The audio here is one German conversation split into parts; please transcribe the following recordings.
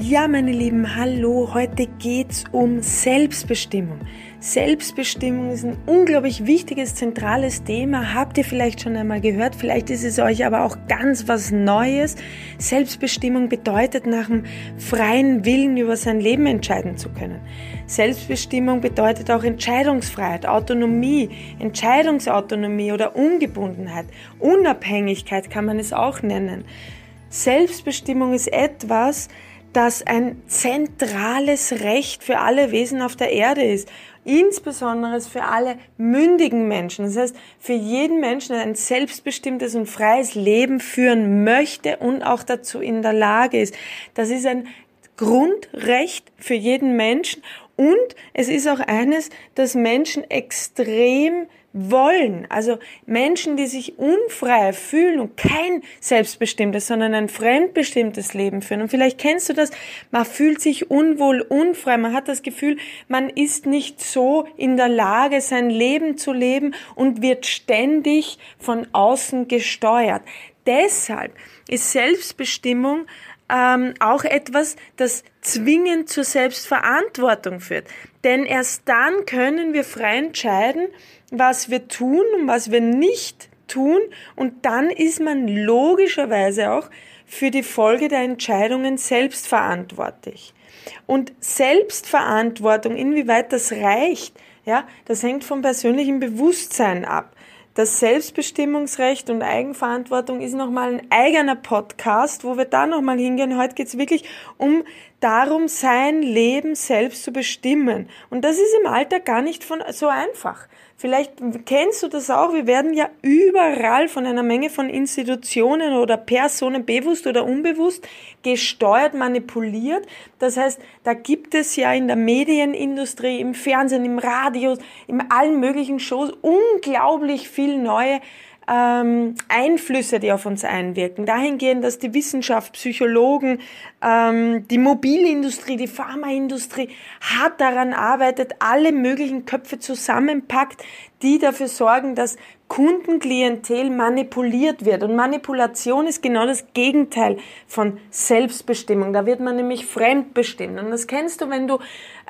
Ja, meine Lieben, hallo. Heute geht's um Selbstbestimmung. Selbstbestimmung ist ein unglaublich wichtiges, zentrales Thema. Habt ihr vielleicht schon einmal gehört? Vielleicht ist es euch aber auch ganz was Neues. Selbstbestimmung bedeutet, nach dem freien Willen über sein Leben entscheiden zu können. Selbstbestimmung bedeutet auch Entscheidungsfreiheit, Autonomie, Entscheidungsautonomie oder Ungebundenheit. Unabhängigkeit kann man es auch nennen. Selbstbestimmung ist etwas, das ein zentrales Recht für alle Wesen auf der Erde ist. Insbesondere für alle mündigen Menschen. Das heißt, für jeden Menschen, der ein selbstbestimmtes und freies Leben führen möchte und auch dazu in der Lage ist. Das ist ein Grundrecht für jeden Menschen und es ist auch eines, das Menschen extrem wollen. Also Menschen, die sich unfrei fühlen und kein selbstbestimmtes, sondern ein fremdbestimmtes Leben führen. Und vielleicht kennst du das, man fühlt sich unwohl, unfrei, man hat das Gefühl, man ist nicht so in der Lage, sein Leben zu leben und wird ständig von außen gesteuert. Deshalb ist Selbstbestimmung ähm, auch etwas, das zwingend zur Selbstverantwortung führt. Denn erst dann können wir frei entscheiden, was wir tun und was wir nicht tun. Und dann ist man logischerweise auch für die Folge der Entscheidungen selbst verantwortlich. Und Selbstverantwortung, inwieweit das reicht, ja, das hängt vom persönlichen Bewusstsein ab. Das Selbstbestimmungsrecht und Eigenverantwortung ist nochmal ein eigener Podcast, wo wir da nochmal hingehen. Heute geht's wirklich um darum, sein Leben selbst zu bestimmen. Und das ist im Alltag gar nicht von, so einfach. Vielleicht kennst du das auch. Wir werden ja überall von einer Menge von Institutionen oder Personen bewusst oder unbewusst gesteuert, manipuliert. Das heißt, da gibt es ja in der Medienindustrie, im Fernsehen, im Radio, in allen möglichen Shows unglaublich viel neue ähm, Einflüsse, die auf uns einwirken. Dahingehend, dass die Wissenschaft, Psychologen, ähm, die Mobilindustrie, die Pharmaindustrie hart daran arbeitet, alle möglichen Köpfe zusammenpackt, die dafür sorgen, dass Kundenklientel manipuliert wird. Und Manipulation ist genau das Gegenteil von Selbstbestimmung. Da wird man nämlich fremdbestimmt. Und das kennst du, wenn du,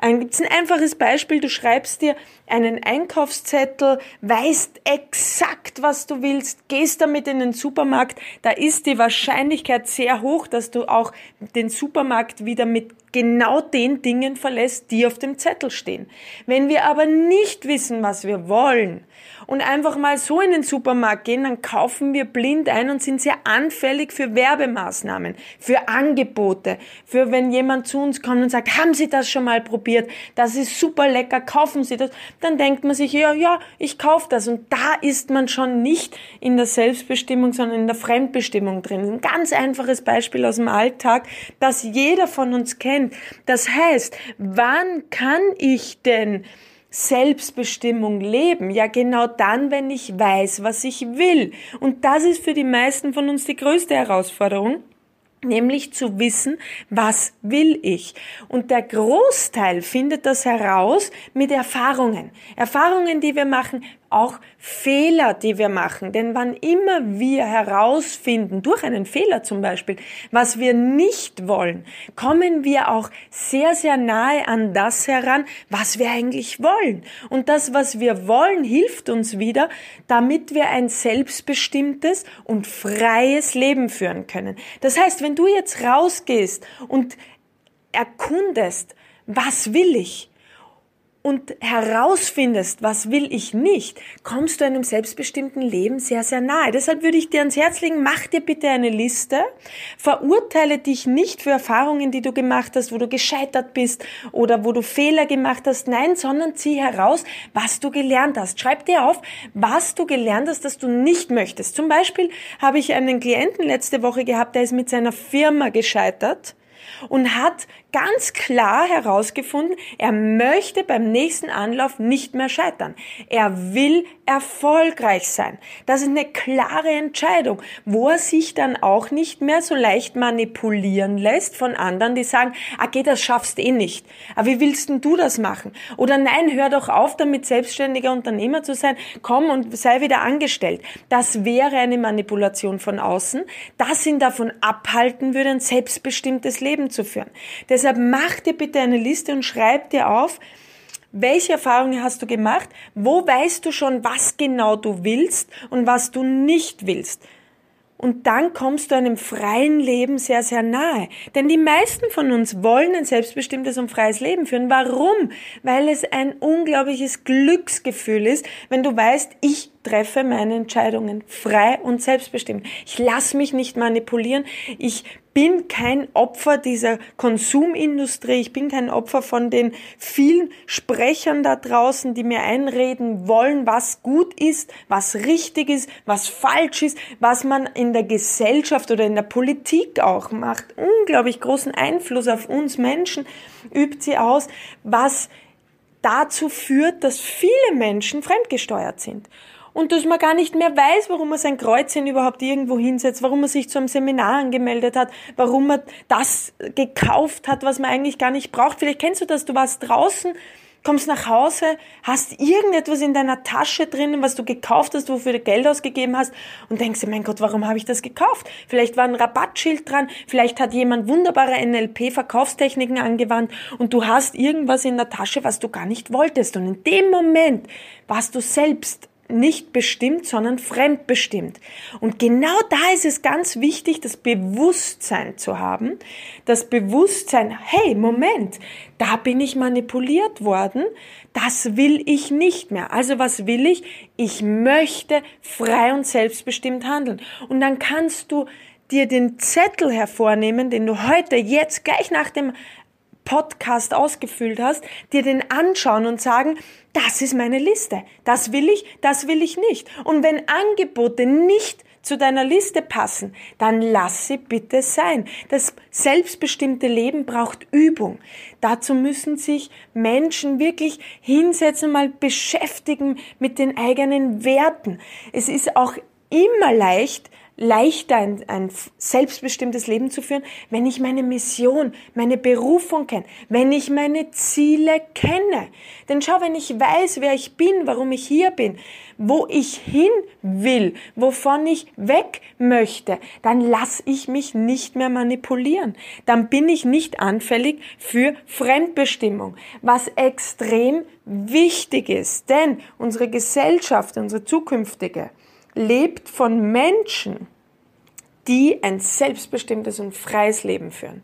ein, gibt's ein einfaches Beispiel, du schreibst dir einen Einkaufszettel, weißt exakt, was du willst, gehst damit in den Supermarkt, da ist die Wahrscheinlichkeit sehr hoch, dass du auch den Supermarkt wieder mit genau den Dingen verlässt, die auf dem Zettel stehen. Wenn wir aber nicht wissen, was wir wollen und einfach mal so in den Supermarkt gehen, dann kaufen wir blind ein und sind sehr anfällig für Werbemaßnahmen, für Angebote, für wenn jemand zu uns kommt und sagt, haben Sie das schon mal probiert? Das ist super lecker, kaufen Sie das. Dann denkt man sich, ja, ja, ich kaufe das. Und da ist man schon nicht in der Selbstbestimmung, sondern in der Fremdbestimmung drin. Ein ganz einfaches Beispiel aus dem Alltag, das jeder von uns kennt. Das heißt, wann kann ich denn Selbstbestimmung leben? Ja, genau dann, wenn ich weiß, was ich will. Und das ist für die meisten von uns die größte Herausforderung nämlich zu wissen, was will ich. Und der Großteil findet das heraus mit Erfahrungen. Erfahrungen, die wir machen, auch Fehler, die wir machen. Denn wann immer wir herausfinden, durch einen Fehler zum Beispiel, was wir nicht wollen, kommen wir auch sehr, sehr nahe an das heran, was wir eigentlich wollen. Und das, was wir wollen, hilft uns wieder, damit wir ein selbstbestimmtes und freies Leben führen können. Das heißt, wenn du jetzt rausgehst und erkundest, was will ich? Und herausfindest, was will ich nicht, kommst du einem selbstbestimmten Leben sehr, sehr nahe. Deshalb würde ich dir ans Herz legen, mach dir bitte eine Liste, verurteile dich nicht für Erfahrungen, die du gemacht hast, wo du gescheitert bist oder wo du Fehler gemacht hast, nein, sondern zieh heraus, was du gelernt hast. Schreib dir auf, was du gelernt hast, dass du nicht möchtest. Zum Beispiel habe ich einen Klienten letzte Woche gehabt, der ist mit seiner Firma gescheitert und hat ganz klar herausgefunden, er möchte beim nächsten Anlauf nicht mehr scheitern. Er will erfolgreich sein. Das ist eine klare Entscheidung, wo er sich dann auch nicht mehr so leicht manipulieren lässt von anderen, die sagen, okay, das schaffst eh nicht. Aber wie willst denn du das machen? Oder nein, hör doch auf, damit selbstständiger Unternehmer zu sein. Komm und sei wieder angestellt. Das wäre eine Manipulation von außen, das ihn davon abhalten würde, ein selbstbestimmtes Leben zu führen. Deshalb mach dir bitte eine Liste und schreib dir auf, welche Erfahrungen hast du gemacht? Wo weißt du schon, was genau du willst und was du nicht willst? Und dann kommst du einem freien Leben sehr, sehr nahe. Denn die meisten von uns wollen ein selbstbestimmtes und freies Leben führen. Warum? Weil es ein unglaubliches Glücksgefühl ist, wenn du weißt, ich treffe meine Entscheidungen frei und selbstbestimmt. Ich lasse mich nicht manipulieren. Ich bin kein Opfer dieser Konsumindustrie. Ich bin kein Opfer von den vielen Sprechern da draußen, die mir einreden wollen, was gut ist, was richtig ist, was falsch ist, was man in der Gesellschaft oder in der Politik auch macht. Unglaublich großen Einfluss auf uns Menschen übt sie aus, was dazu führt, dass viele Menschen fremdgesteuert sind und dass man gar nicht mehr weiß, warum man sein Kreuzchen überhaupt irgendwo hinsetzt, warum man sich zu einem Seminar angemeldet hat, warum man das gekauft hat, was man eigentlich gar nicht braucht. Vielleicht kennst du das, du warst draußen, kommst nach Hause, hast irgendetwas in deiner Tasche drinnen, was du gekauft hast, wofür du Geld ausgegeben hast und denkst dir, mein Gott, warum habe ich das gekauft? Vielleicht war ein Rabattschild dran, vielleicht hat jemand wunderbare NLP-Verkaufstechniken angewandt und du hast irgendwas in der Tasche, was du gar nicht wolltest. Und in dem Moment warst du selbst nicht bestimmt, sondern fremdbestimmt. Und genau da ist es ganz wichtig, das Bewusstsein zu haben. Das Bewusstsein, hey, Moment, da bin ich manipuliert worden, das will ich nicht mehr. Also was will ich? Ich möchte frei und selbstbestimmt handeln. Und dann kannst du dir den Zettel hervornehmen, den du heute, jetzt gleich nach dem Podcast ausgefüllt hast, dir den anschauen und sagen, das ist meine Liste. Das will ich, das will ich nicht. Und wenn Angebote nicht zu deiner Liste passen, dann lass sie bitte sein. Das selbstbestimmte Leben braucht Übung. Dazu müssen sich Menschen wirklich hinsetzen, mal beschäftigen mit den eigenen Werten. Es ist auch immer leicht, leichter ein, ein selbstbestimmtes Leben zu führen, wenn ich meine Mission, meine Berufung kenne, wenn ich meine Ziele kenne. Denn schau, wenn ich weiß, wer ich bin, warum ich hier bin, wo ich hin will, wovon ich weg möchte, dann lasse ich mich nicht mehr manipulieren. Dann bin ich nicht anfällig für Fremdbestimmung, was extrem wichtig ist. Denn unsere Gesellschaft, unsere zukünftige, lebt von Menschen, die ein selbstbestimmtes und freies Leben führen.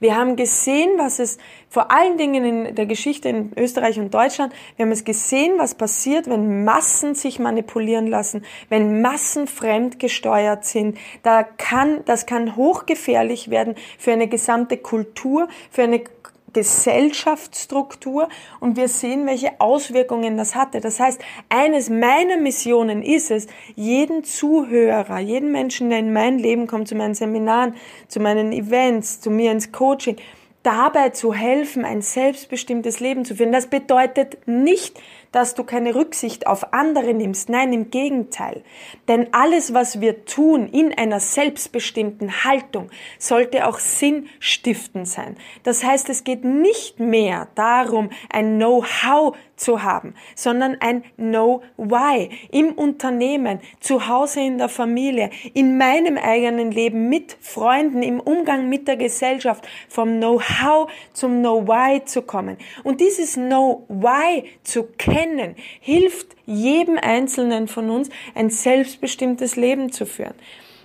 Wir haben gesehen, was es vor allen Dingen in der Geschichte in Österreich und Deutschland, wir haben es gesehen, was passiert, wenn Massen sich manipulieren lassen, wenn Massen fremdgesteuert sind. Da kann, das kann hochgefährlich werden für eine gesamte Kultur, für eine Gesellschaftsstruktur und wir sehen, welche Auswirkungen das hatte. Das heißt, eines meiner Missionen ist es, jeden Zuhörer, jeden Menschen, der in mein Leben kommt, zu meinen Seminaren, zu meinen Events, zu mir ins Coaching, dabei zu helfen, ein selbstbestimmtes Leben zu führen. Das bedeutet nicht, dass du keine Rücksicht auf andere nimmst. Nein, im Gegenteil. Denn alles, was wir tun in einer selbstbestimmten Haltung, sollte auch sinnstiftend sein. Das heißt, es geht nicht mehr darum, ein Know-how zu haben, sondern ein Know-why im Unternehmen, zu Hause in der Familie, in meinem eigenen Leben mit Freunden, im Umgang mit der Gesellschaft, vom Know-how zum Know-why zu kommen. Und dieses Know-why zu kennen, kennen, hilft jedem Einzelnen von uns, ein selbstbestimmtes Leben zu führen.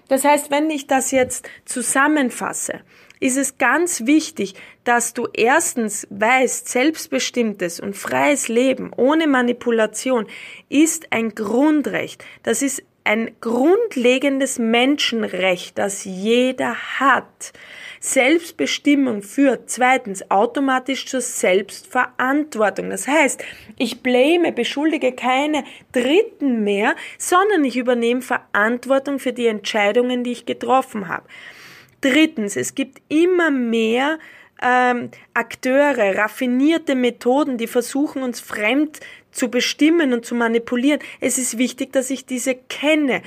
Das heißt, wenn ich das jetzt zusammenfasse, ist es ganz wichtig, dass du erstens weißt, selbstbestimmtes und freies Leben ohne Manipulation ist ein Grundrecht. Das ist ein grundlegendes Menschenrecht, das jeder hat. Selbstbestimmung führt zweitens automatisch zur Selbstverantwortung. Das heißt, ich blame, beschuldige keine Dritten mehr, sondern ich übernehme Verantwortung für die Entscheidungen, die ich getroffen habe. Drittens, es gibt immer mehr ähm, Akteure, raffinierte Methoden, die versuchen, uns fremd zu bestimmen und zu manipulieren. Es ist wichtig, dass ich diese kenne.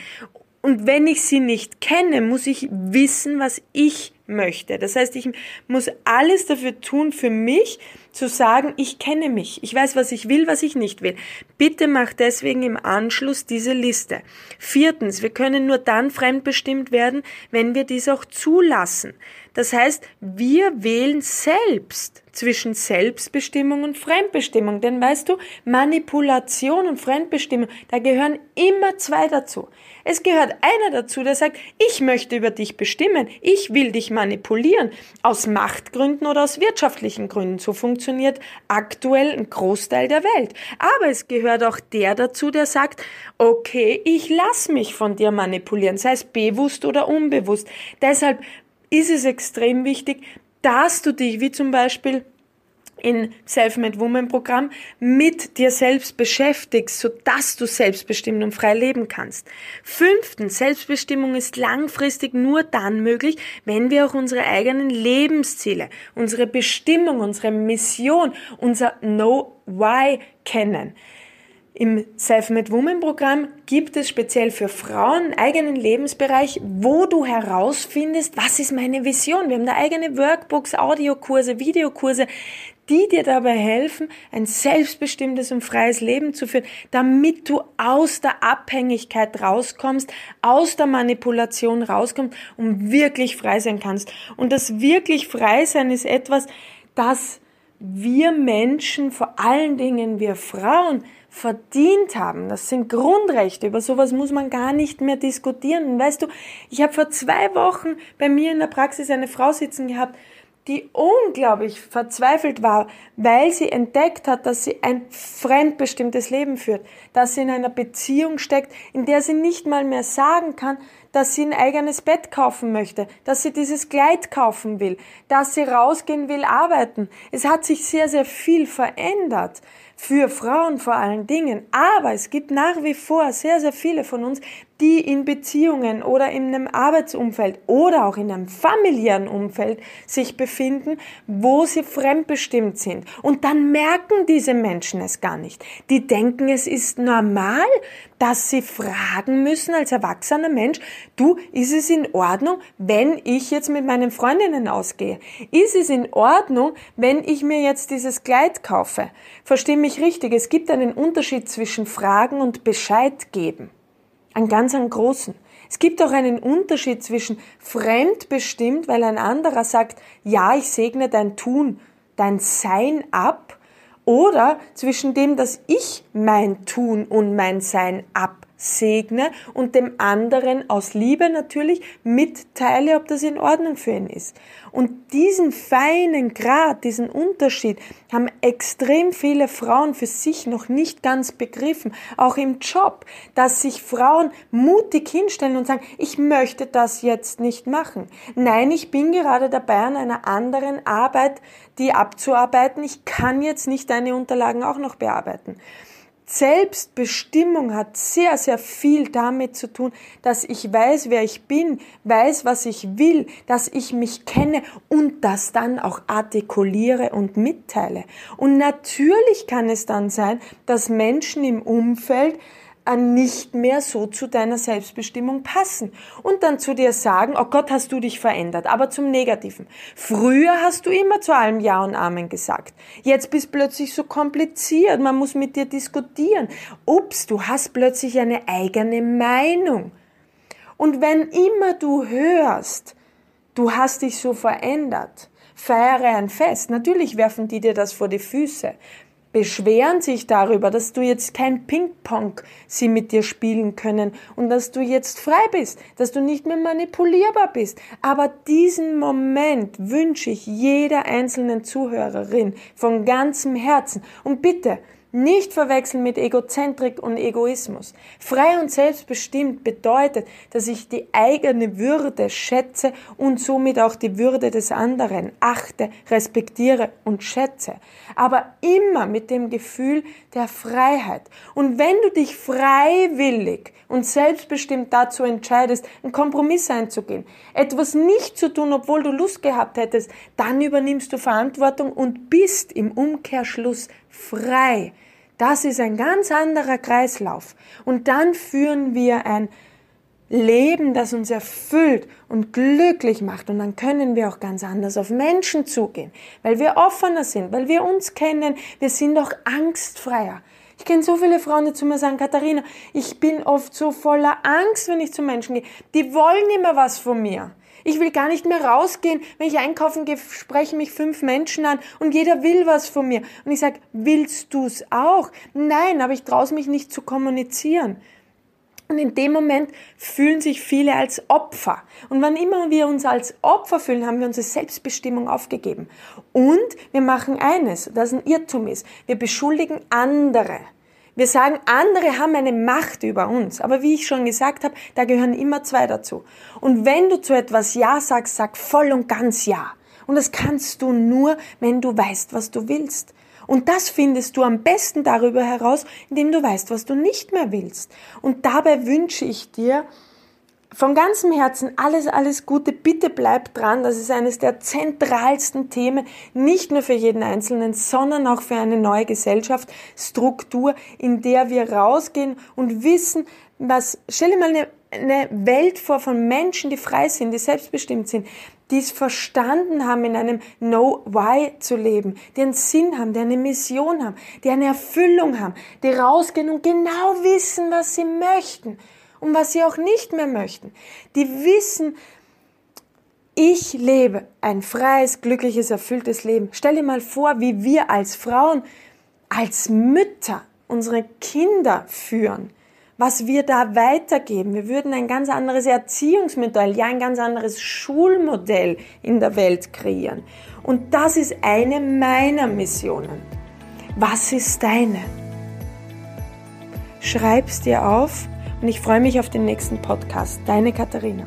Und wenn ich sie nicht kenne, muss ich wissen, was ich möchte. Das heißt, ich muss alles dafür tun für mich, zu sagen, ich kenne mich, ich weiß, was ich will, was ich nicht will. Bitte mach deswegen im Anschluss diese Liste. Viertens, wir können nur dann fremdbestimmt werden, wenn wir dies auch zulassen. Das heißt, wir wählen selbst zwischen Selbstbestimmung und Fremdbestimmung. Denn weißt du, Manipulation und Fremdbestimmung, da gehören immer zwei dazu. Es gehört einer dazu, der sagt, ich möchte über dich bestimmen, ich will dich manipulieren, aus Machtgründen oder aus wirtschaftlichen Gründen. So funktioniert aktuell ein Großteil der Welt. Aber es gehört auch der dazu, der sagt, okay, ich lass mich von dir manipulieren, sei es bewusst oder unbewusst. Deshalb ist es extrem wichtig, dass du dich, wie zum Beispiel in Self-Made Woman Programm mit dir selbst beschäftigst, so dass du selbstbestimmt und frei leben kannst. Fünftens, Selbstbestimmung ist langfristig nur dann möglich, wenn wir auch unsere eigenen Lebensziele, unsere Bestimmung, unsere Mission, unser Know Why kennen. Im Self-Made Woman Programm gibt es speziell für Frauen einen eigenen Lebensbereich, wo du herausfindest, was ist meine Vision. Wir haben da eigene Workbooks, Audiokurse, Videokurse, die dir dabei helfen, ein selbstbestimmtes und freies Leben zu führen, damit du aus der Abhängigkeit rauskommst, aus der Manipulation rauskommst und wirklich frei sein kannst. Und das wirklich frei sein ist etwas, das wir Menschen, vor allen Dingen wir Frauen, verdient haben. Das sind Grundrechte. Über sowas muss man gar nicht mehr diskutieren. Und weißt du, ich habe vor zwei Wochen bei mir in der Praxis eine Frau sitzen gehabt, die unglaublich verzweifelt war, weil sie entdeckt hat, dass sie ein fremdbestimmtes Leben führt, dass sie in einer Beziehung steckt, in der sie nicht mal mehr sagen kann, dass sie ein eigenes Bett kaufen möchte, dass sie dieses Kleid kaufen will, dass sie rausgehen will arbeiten. Es hat sich sehr, sehr viel verändert für Frauen vor allen Dingen. Aber es gibt nach wie vor sehr, sehr viele von uns, die in Beziehungen oder in einem Arbeitsumfeld oder auch in einem familiären Umfeld sich befinden, wo sie fremdbestimmt sind. Und dann merken diese Menschen es gar nicht. Die denken, es ist normal, dass sie fragen müssen als erwachsener Mensch, du, ist es in Ordnung, wenn ich jetzt mit meinen Freundinnen ausgehe? Ist es in Ordnung, wenn ich mir jetzt dieses Kleid kaufe? Versteh mich richtig, es gibt einen Unterschied zwischen Fragen und Bescheid geben. Einen ganz einen großen. Es gibt auch einen Unterschied zwischen fremdbestimmt, weil ein anderer sagt, ja, ich segne dein Tun, dein Sein ab, oder zwischen dem, dass ich mein Tun und mein Sein absegne und dem anderen aus Liebe natürlich mitteile, ob das in Ordnung für ihn ist. Und diesen feinen Grad, diesen Unterschied haben extrem viele Frauen für sich noch nicht ganz begriffen, auch im Job, dass sich Frauen mutig hinstellen und sagen, ich möchte das jetzt nicht machen. Nein, ich bin gerade dabei an einer anderen Arbeit, die abzuarbeiten. Ich kann jetzt nicht deine Unterlagen auch noch bearbeiten. Selbstbestimmung hat sehr, sehr viel damit zu tun, dass ich weiß, wer ich bin, weiß, was ich will, dass ich mich kenne und das dann auch artikuliere und mitteile. Und natürlich kann es dann sein, dass Menschen im Umfeld nicht mehr so zu deiner Selbstbestimmung passen und dann zu dir sagen, oh Gott, hast du dich verändert, aber zum Negativen. Früher hast du immer zu allem Ja und Amen gesagt. Jetzt bist plötzlich so kompliziert, man muss mit dir diskutieren. Ups, du hast plötzlich eine eigene Meinung. Und wenn immer du hörst, du hast dich so verändert, feiere ein Fest. Natürlich werfen die dir das vor die Füße beschweren sich darüber, dass du jetzt kein Ping-Pong sie mit dir spielen können und dass du jetzt frei bist, dass du nicht mehr manipulierbar bist. Aber diesen Moment wünsche ich jeder einzelnen Zuhörerin von ganzem Herzen. Und bitte, Nicht verwechseln mit Egozentrik und Egoismus. Frei und selbstbestimmt bedeutet, dass ich die eigene Würde schätze und somit auch die Würde des anderen achte, respektiere und schätze. Aber immer mit dem Gefühl der Freiheit. Und wenn du dich freiwillig und selbstbestimmt dazu entscheidest, einen Kompromiss einzugehen, etwas nicht zu tun, obwohl du Lust gehabt hättest, dann übernimmst du Verantwortung und bist im Umkehrschluss frei. Das ist ein ganz anderer Kreislauf. Und dann führen wir ein Leben, das uns erfüllt und glücklich macht. Und dann können wir auch ganz anders auf Menschen zugehen, weil wir offener sind, weil wir uns kennen. Wir sind auch angstfreier. Ich kenne so viele Frauen, die zu mir sagen, Katharina, ich bin oft so voller Angst, wenn ich zu Menschen gehe. Die wollen immer was von mir. Ich will gar nicht mehr rausgehen. Wenn ich einkaufen gehe, sprechen mich fünf Menschen an und jeder will was von mir. Und ich sage, willst du's auch? Nein, aber ich traue mich nicht zu kommunizieren. Und in dem Moment fühlen sich viele als Opfer. Und wann immer wir uns als Opfer fühlen, haben wir unsere Selbstbestimmung aufgegeben. Und wir machen eines, das ein Irrtum ist. Wir beschuldigen andere. Wir sagen, andere haben eine Macht über uns. Aber wie ich schon gesagt habe, da gehören immer zwei dazu. Und wenn du zu etwas Ja sagst, sag voll und ganz Ja. Und das kannst du nur, wenn du weißt, was du willst. Und das findest du am besten darüber heraus, indem du weißt, was du nicht mehr willst. Und dabei wünsche ich dir, von ganzem Herzen alles, alles Gute. Bitte bleib dran. Das ist eines der zentralsten Themen, nicht nur für jeden Einzelnen, sondern auch für eine neue Gesellschaftsstruktur, in der wir rausgehen und wissen, was, stell dir mal eine, eine Welt vor von Menschen, die frei sind, die selbstbestimmt sind, die es verstanden haben, in einem Know-Why zu leben, die einen Sinn haben, die eine Mission haben, die eine Erfüllung haben, die rausgehen und genau wissen, was sie möchten und was sie auch nicht mehr möchten. Die wissen, ich lebe ein freies, glückliches, erfülltes Leben. Stell dir mal vor, wie wir als Frauen, als Mütter unsere Kinder führen, was wir da weitergeben. Wir würden ein ganz anderes Erziehungsmodell, ja ein ganz anderes Schulmodell in der Welt kreieren. Und das ist eine meiner Missionen. Was ist deine? Schreib's dir auf und ich freue mich auf den nächsten Podcast. Deine Katharina.